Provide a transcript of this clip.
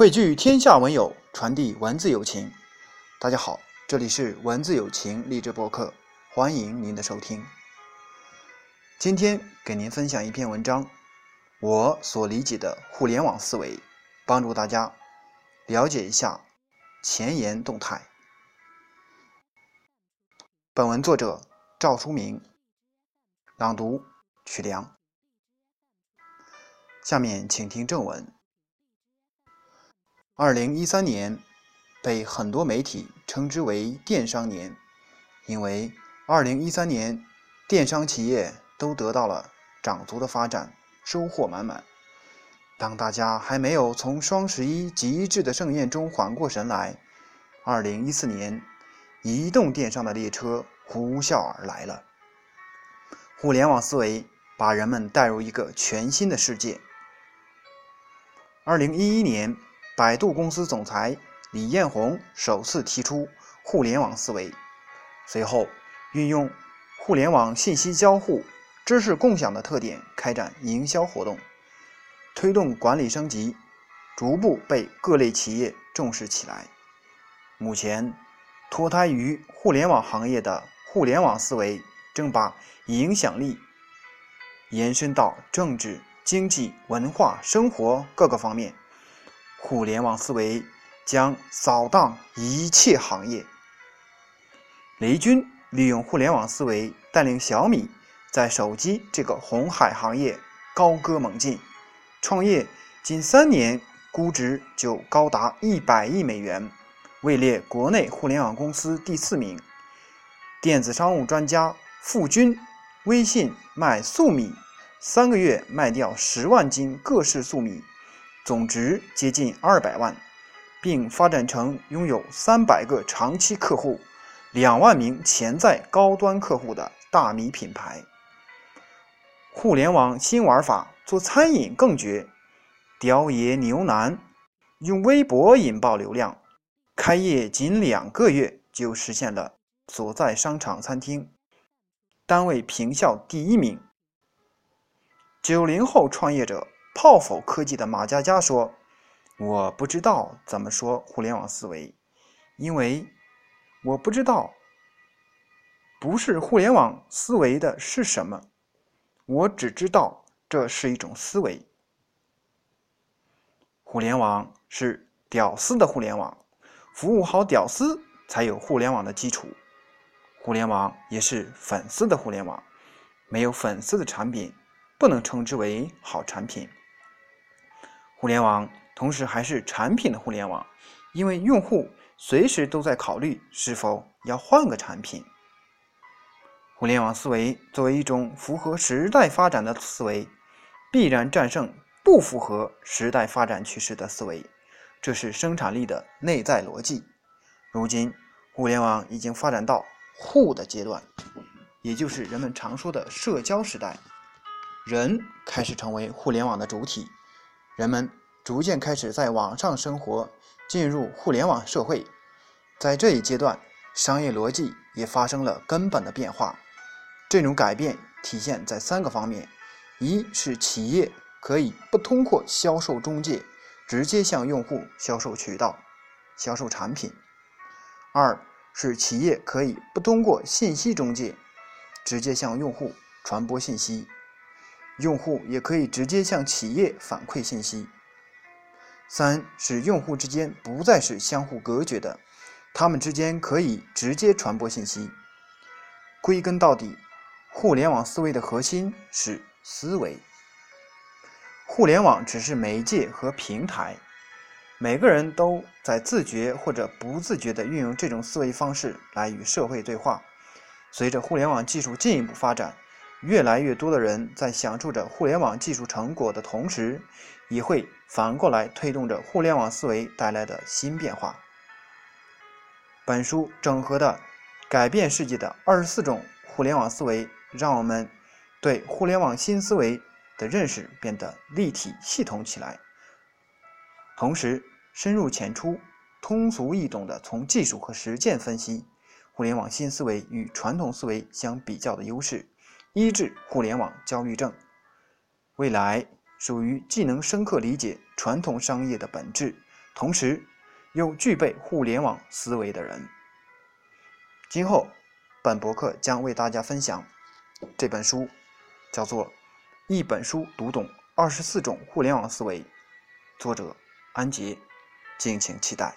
汇聚天下文友，传递文字友情。大家好，这里是文字友情励志播客，欢迎您的收听。今天给您分享一篇文章，我所理解的互联网思维，帮助大家了解一下前沿动态。本文作者赵书明，朗读曲梁。下面请听正文。二零一三年被很多媒体称之为“电商年”，因为二零一三年电商企业都得到了长足的发展，收获满满。当大家还没有从双十一极致的盛宴中缓过神来，二零一四年移动电商的列车呼啸而来了。互联网思维把人们带入一个全新的世界。二零一一年。百度公司总裁李彦宏首次提出互联网思维，随后运用互联网信息交互、知识共享的特点开展营销活动，推动管理升级，逐步被各类企业重视起来。目前，脱胎于互联网行业的互联网思维正把影响力延伸到政治、经济、文化、生活各个方面。互联网思维将扫荡一切行业。雷军利用互联网思维带领小米在手机这个红海行业高歌猛进，创业仅三年估值就高达一百亿美元，位列国内互联网公司第四名。电子商务专家付军，微信卖粟米，三个月卖掉十万斤各式粟米。总值接近二百万，并发展成拥有三百个长期客户、两万名潜在高端客户的大米品牌。互联网新玩法做餐饮更绝，雕爷牛腩用微博引爆流量，开业仅两个月就实现了所在商场餐厅单位评效第一名。九零后创业者。泡否科技的马佳佳说：“我不知道怎么说互联网思维，因为我不知道不是互联网思维的是什么。我只知道这是一种思维。互联网是屌丝的互联网，服务好屌丝才有互联网的基础。互联网也是粉丝的互联网，没有粉丝的产品不能称之为好产品。”互联网同时还是产品的互联网，因为用户随时都在考虑是否要换个产品。互联网思维作为一种符合时代发展的思维，必然战胜不符合时代发展趋势的思维，这是生产力的内在逻辑。如今，互联网已经发展到互的阶段，也就是人们常说的社交时代，人开始成为互联网的主体。人们逐渐开始在网上生活，进入互联网社会。在这一阶段，商业逻辑也发生了根本的变化。这种改变体现在三个方面：一是企业可以不通过销售中介，直接向用户销售渠道、销售产品；二是企业可以不通过信息中介，直接向用户传播信息。用户也可以直接向企业反馈信息。三是用户之间不再是相互隔绝的，他们之间可以直接传播信息。归根到底，互联网思维的核心是思维。互联网只是媒介和平台，每个人都在自觉或者不自觉地运用这种思维方式来与社会对话。随着互联网技术进一步发展，越来越多的人在享受着互联网技术成果的同时，也会反过来推动着互联网思维带来的新变化。本书整合的改变世界的二十四种互联网思维，让我们对互联网新思维的认识变得立体系统起来，同时深入浅出、通俗易懂的从技术和实践分析互联网新思维与传统思维相比较的优势。医治互联网焦虑症，未来属于既能深刻理解传统商业的本质，同时又具备互联网思维的人。今后，本博客将为大家分享这本书，叫做《一本书读懂二十四种互联网思维》，作者安杰，敬请期待。